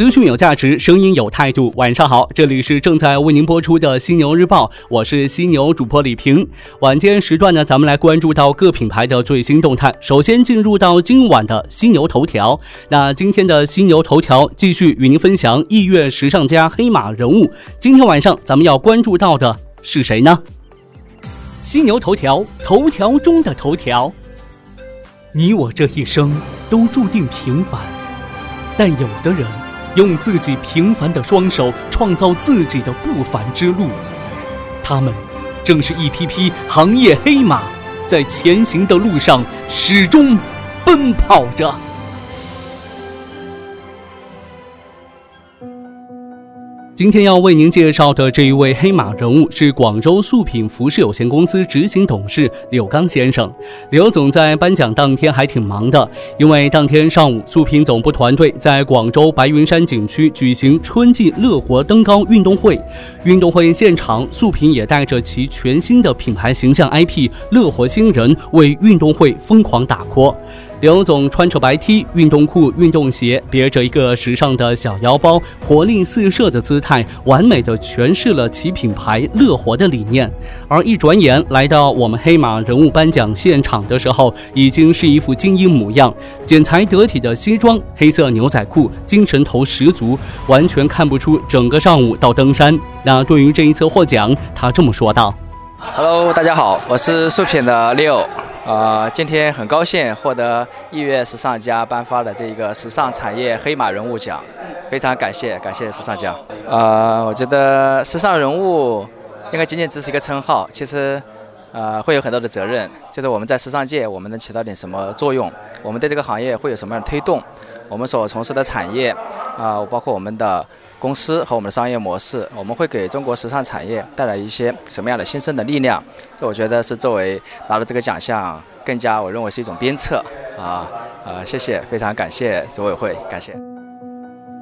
资讯有价值，声音有态度。晚上好，这里是正在为您播出的犀牛日报，我是犀牛主播李平。晚间时段呢，咱们来关注到各品牌的最新动态。首先进入到今晚的犀牛头条。那今天的犀牛头条继续与您分享艺乐时尚家黑马人物。今天晚上咱们要关注到的是谁呢？犀牛头条，头条中的头条。你我这一生都注定平凡，但有的人。用自己平凡的双手创造自己的不凡之路，他们正是一匹匹行业黑马，在前行的路上始终奔跑着。今天要为您介绍的这一位黑马人物是广州素品服饰有限公司执行董事柳刚先生。刘总在颁奖当天还挺忙的，因为当天上午，素品总部团队在广州白云山景区举行春季乐活登高运动会。运动会现场，素品也带着其全新的品牌形象 IP“ 乐活新人”为运动会疯狂打 call。刘总穿着白 T、运动裤、运动鞋，别着一个时尚的小腰包，活力四射的姿态，完美的诠释了其品牌乐活的理念。而一转眼来到我们黑马人物颁奖现场的时候，已经是一副精英模样，剪裁得体的西装、黑色牛仔裤，精神头十足，完全看不出整个上午到登山。那对于这一次获奖，他这么说道：“Hello，大家好，我是素品的 Leo。”呃，今天很高兴获得艺悦时尚家颁发的这个时尚产业黑马人物奖，非常感谢感谢时尚家。呃，我觉得时尚人物应该仅仅只是一个称号，其实呃会有很多的责任，就是我们在时尚界我们能起到点什么作用，我们对这个行业会有什么样的推动，我们所从事的产业啊，包括我们的。公司和我们的商业模式，我们会给中国时尚产业带来一些什么样的新生的力量？这我觉得是作为拿了这个奖项，更加我认为是一种鞭策啊啊！谢谢，非常感谢组委会，感谢。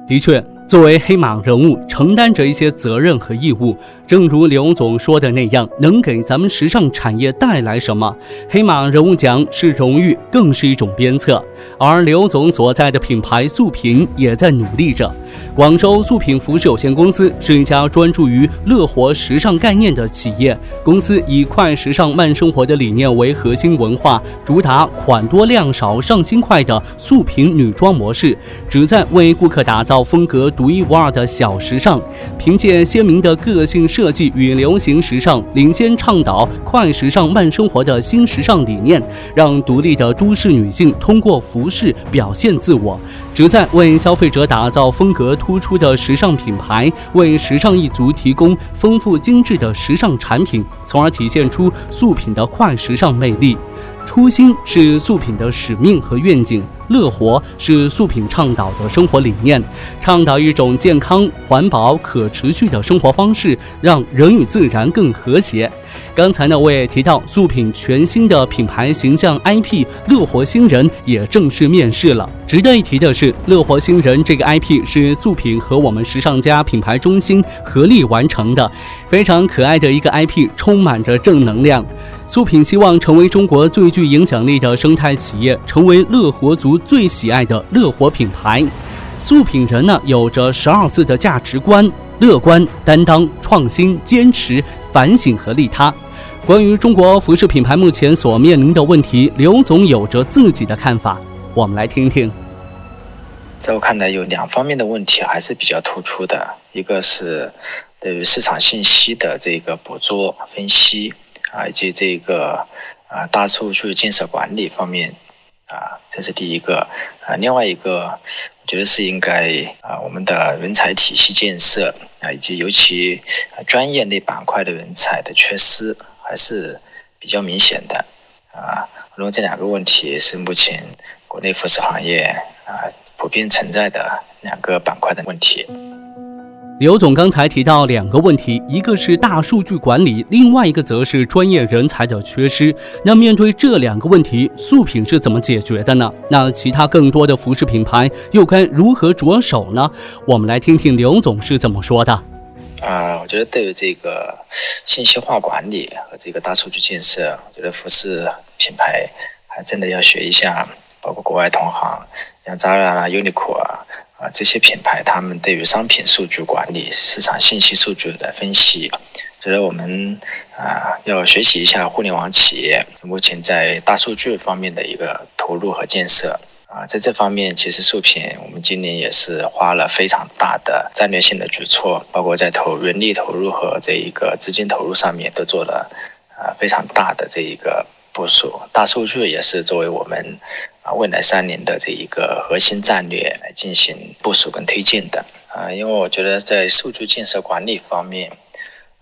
的确。作为黑马人物，承担着一些责任和义务。正如刘总说的那样，能给咱们时尚产业带来什么？黑马人物奖是荣誉，更是一种鞭策。而刘总所在的品牌素品也在努力着。广州素品服饰有限公司是一家专注于乐活时尚概念的企业。公司以快时尚慢生活的理念为核心文化，主打款多量少、上新快的素品女装模式，旨在为顾客打造风格。独一无二的小时尚，凭借鲜明的个性设计与流行时尚，领先倡导快时尚慢生活的新时尚理念，让独立的都市女性通过服饰表现自我，旨在为消费者打造风格突出的时尚品牌，为时尚一族提供丰富精致的时尚产品，从而体现出素品的快时尚魅力。初心是素品的使命和愿景，乐活是素品倡导的生活理念，倡导一种健康、环保、可持续的生活方式，让人与自然更和谐。刚才呢，我也提到素品全新的品牌形象 IP“ 乐活星人”也正式面世了。值得一提的是，“乐活星人”这个 IP 是素品和我们时尚家品牌中心合力完成的，非常可爱的一个 IP，充满着正能量。素品希望成为中国最具影响力的生态企业，成为乐活族最喜爱的乐活品牌。素品人呢，有着十二字的价值观：乐观、担当、创新、坚持、反省和利他。关于中国服饰品牌目前所面临的问题，刘总有着自己的看法，我们来听听。在我看来，有两方面的问题还是比较突出的，一个是对于市场信息的这个捕捉、分析。啊，以及这个啊大数据建设管理方面啊，这是第一个啊。另外一个，我觉得是应该啊，我们的人才体系建设啊，以及尤其专业类板块的人才的缺失，还是比较明显的啊。我认为这两个问题是目前国内服饰行业啊普遍存在的两个板块的问题。刘总刚才提到两个问题，一个是大数据管理，另外一个则是专业人才的缺失。那面对这两个问题，素品是怎么解决的呢？那其他更多的服饰品牌又该如何着手呢？我们来听听刘总是怎么说的。啊，我觉得对于这个信息化管理和这个大数据建设，我觉得服饰品牌还真的要学一下，包括国外同行，像 Zara 啊、Uniqlo 啊。啊，这些品牌他们对于商品数据管理、市场信息数据的分析，觉得我们啊要学习一下互联网企业目前在大数据方面的一个投入和建设。啊，在这方面，其实素品我们今年也是花了非常大的战略性的举措，包括在投人力投入和这一个资金投入上面都做了啊非常大的这一个部署。大数据也是作为我们啊。未来三年的这一个核心战略来进行部署跟推进的啊，因为我觉得在数据建设管理方面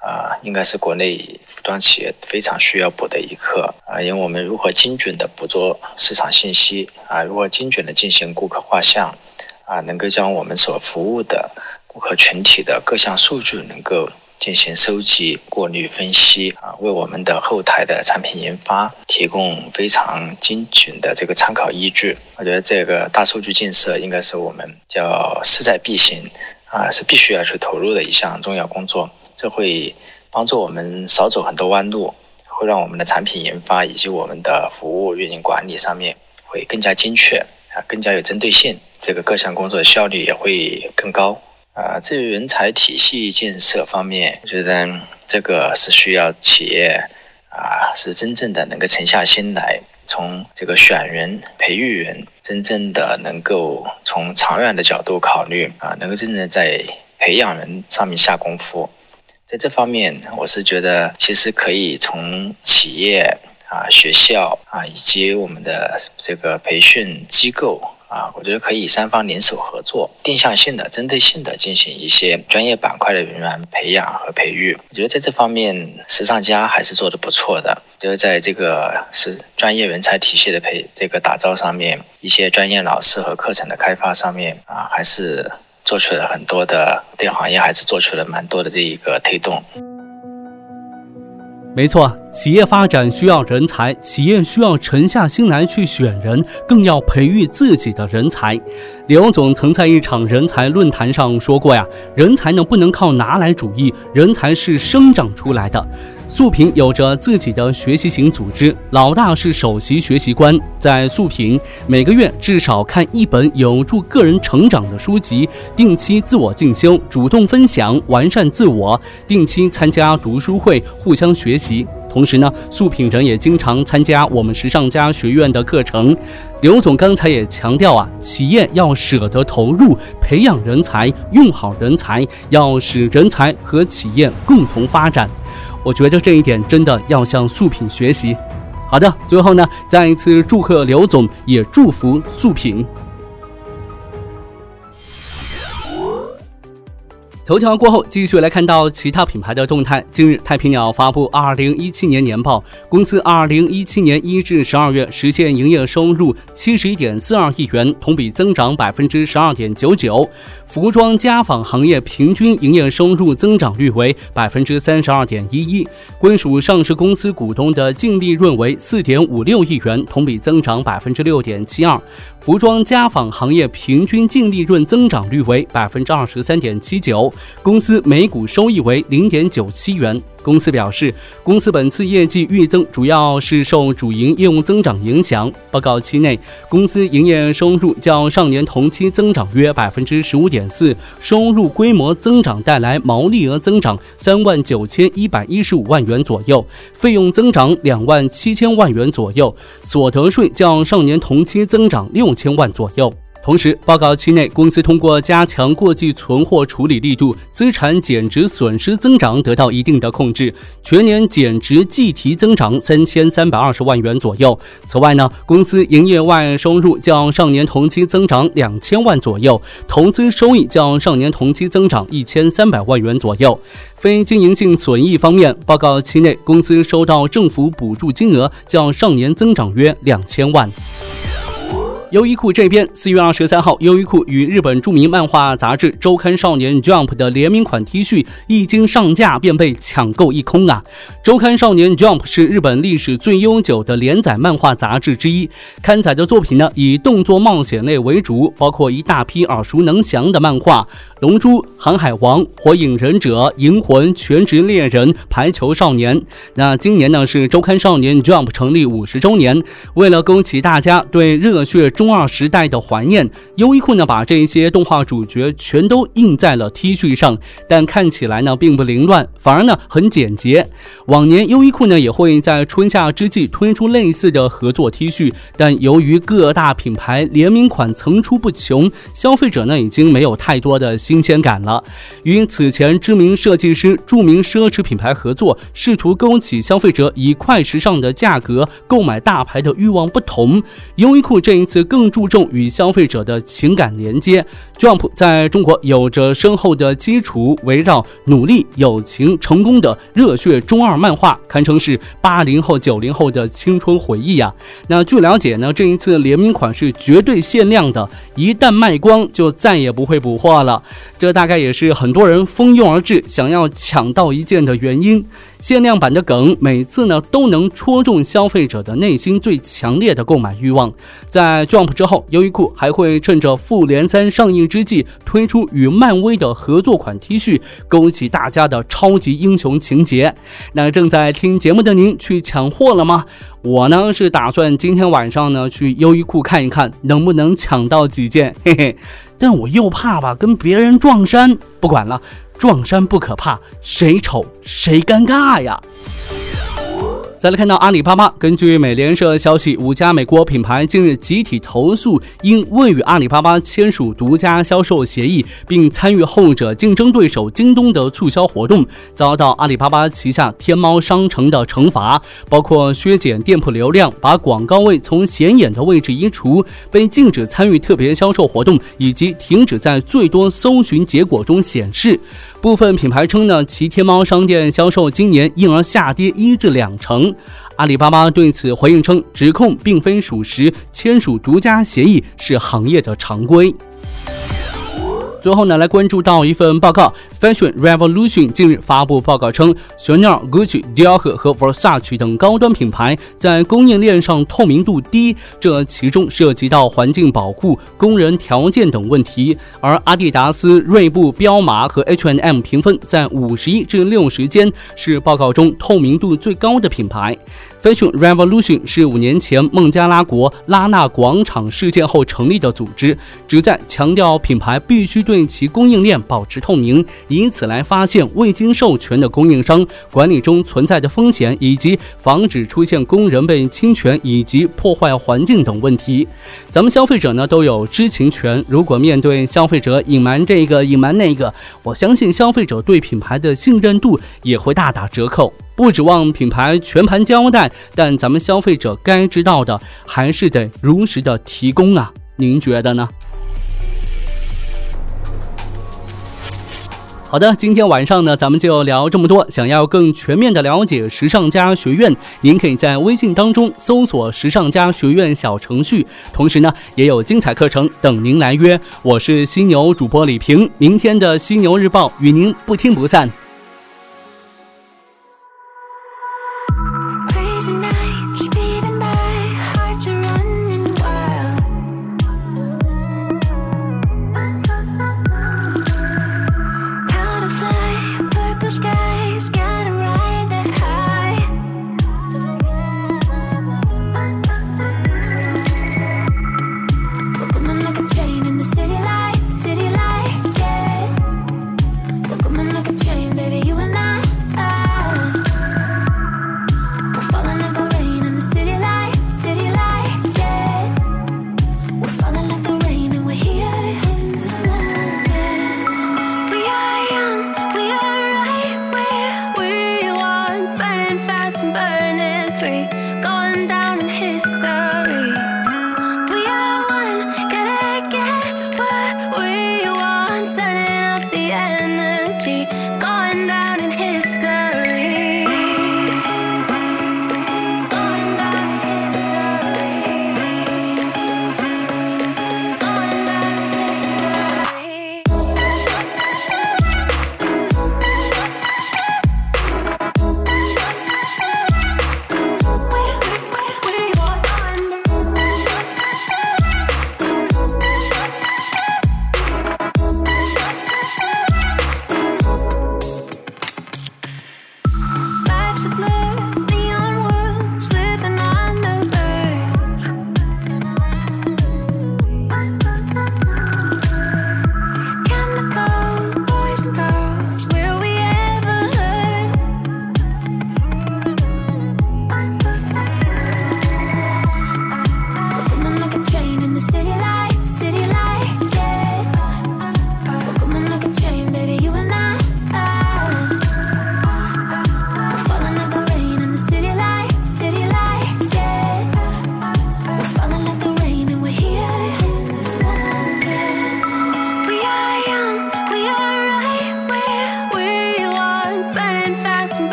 啊，应该是国内服装企业非常需要补的一课啊，因为我们如何精准的捕捉市场信息啊，如何精准的进行顾客画像啊，能够将我们所服务的顾客群体的各项数据能够。进行收集、过滤、分析啊，为我们的后台的产品研发提供非常精准的这个参考依据。我觉得这个大数据建设应该是我们叫势在必行啊，是必须要去投入的一项重要工作。这会帮助我们少走很多弯路，会让我们的产品研发以及我们的服务运营管理上面会更加精确啊，更加有针对性。这个各项工作的效率也会更高。啊，至于人才体系建设方面，我觉得这个是需要企业啊，是真正的能够沉下心来，从这个选人、培育人，真正的能够从长远的角度考虑啊，能够真正在培养人上面下功夫。在这方面，我是觉得其实可以从企业啊、学校啊，以及我们的这个培训机构。啊，我觉得可以三方联手合作，定向性的、针对性的进行一些专业板块的人员培养和培育。我觉得在这方面，时尚家还是做的不错的。就是在这个是专业人才体系的培这个打造上面，一些专业老师和课程的开发上面啊，还是做出了很多的，对行业还是做出了蛮多的这一个推动。没错，企业发展需要人才，企业需要沉下心来去选人，更要培育自己的人才。刘总曾在一场人才论坛上说过呀：“人才呢不能靠拿来主义，人才是生长出来的。”素品有着自己的学习型组织，老大是首席学习官，在素品每个月至少看一本有助个人成长的书籍，定期自我进修，主动分享，完善自我，定期参加读书会，互相学习。同时呢，素品人也经常参加我们时尚家学院的课程。刘总刚才也强调啊，企业要舍得投入培养人才，用好人才，要使人才和企业共同发展。我觉得这一点真的要向素品学习。好的，最后呢，再一次祝贺刘总，也祝福素品。头条过后，继续来看到其他品牌的动态。近日，太平鸟发布二零一七年年报，公司二零一七年一至十二月实现营业收入七十一点四二亿元，同比增长百分之十二点九九。服装家纺行业平均营业收入增长率为百分之三十二点一一，归属上市公司股东的净利润为四点五六亿元，同比增长百分之六点七二。服装家纺行业平均净利润增长率为百分之二十三点七九。公司每股收益为零点九七元。公司表示，公司本次业绩预增主要是受主营业务增长影响。报告期内，公司营业收入较上年同期增长约百分之十五点四，收入规模增长带来毛利额增长三万九千一百一十五万元左右，费用增长两万七千万元左右，所得税较上年同期增长六千万左右。同时，报告期内，公司通过加强过季存货处理力度，资产减值损失增长得到一定的控制，全年减值计提增长三千三百二十万元左右。此外呢，公司营业外收入较上年同期增长两千万左右，投资收益较上年同期增长一千三百万元左右。非经营性损益方面，报告期内，公司收到政府补助金额较上年增长约两千万。优衣库这边，四月二十三号，优衣库与日本著名漫画杂志周刊少年 Jump 的联名款 T 恤一经上架便被抢购一空啊！周刊少年 Jump 是日本历史最悠久的连载漫画杂志之一，刊载的作品呢以动作冒险类为主，包括一大批耳熟能详的漫画。龙珠、航海王、火影忍者、银魂、全职猎人、排球少年。那今年呢是周刊少年 Jump 成立五十周年，为了勾起大家对热血中二时代的怀念，优衣库呢把这些动画主角全都印在了 T 恤上，但看起来呢并不凌乱，反而呢很简洁。往年优衣库呢也会在春夏之际推出类似的合作 T 恤，但由于各大品牌联名款层出不穷，消费者呢已经没有太多的新。新鲜感了。与此前知名设计师、著名奢侈品牌合作，试图勾起消费者以快时尚的价格购买大牌的欲望不同，优衣库这一次更注重与消费者的情感连接。Jump 在中国有着深厚的基础，围绕努力、友情、成功的热血中二漫画，堪称是八零后、九零后的青春回忆呀。那据了解呢，这一次联名款是绝对限量的，一旦卖光就再也不会补货了。这大概也是很多人蜂拥而至，想要抢到一件的原因。限量版的梗，每次呢都能戳中消费者的内心最强烈的购买欲望。在 Jump 之后，优衣库还会趁着复联三上映之际推出与漫威的合作款 T 恤，勾起大家的超级英雄情节。那正在听节目的您，去抢货了吗？我呢是打算今天晚上呢去优衣库看一看，能不能抢到几件，嘿嘿。但我又怕吧，跟别人撞衫。不管了，撞衫不可怕，谁丑谁尴尬呀。再来看到阿里巴巴，根据美联社消息，五家美国品牌近日集体投诉，因未与阿里巴巴签署独家销售协议，并参与后者竞争对手京东的促销活动，遭到阿里巴巴旗下天猫商城的惩罚，包括削减店铺流量、把广告位从显眼的位置移除、被禁止参与特别销售活动，以及停止在最多搜寻结果中显示。部分品牌称呢，其天猫商店销售今年因而下跌一至两成。阿里巴巴对此回应称，指控并非属实，签署独家协议是行业的常规。最后呢，来关注到一份报告。Fashion Revolution 近日发布报告称，Chanel、Gucci、Dior 和 Versace 等高端品牌在供应链上透明度低，这其中涉及到环境保护、工人条件等问题。而阿迪达斯、锐步、彪马和 H&M 评分在五十一至六十间，是报告中透明度最高的品牌。Fashion Revolution 是五年前孟加拉国拉纳广场事件后成立的组织，旨在强调品牌必须对其供应链保持透明。以此来发现未经授权的供应商管理中存在的风险，以及防止出现工人被侵权以及破坏环境等问题。咱们消费者呢都有知情权，如果面对消费者隐瞒这个隐瞒那个，我相信消费者对品牌的信任度也会大打折扣。不指望品牌全盘交代，但咱们消费者该知道的还是得如实的提供啊！您觉得呢？好的，今天晚上呢，咱们就聊这么多。想要更全面的了解时尚家学院，您可以在微信当中搜索“时尚家学院”小程序，同时呢，也有精彩课程等您来约。我是犀牛主播李平，明天的犀牛日报与您不听不散。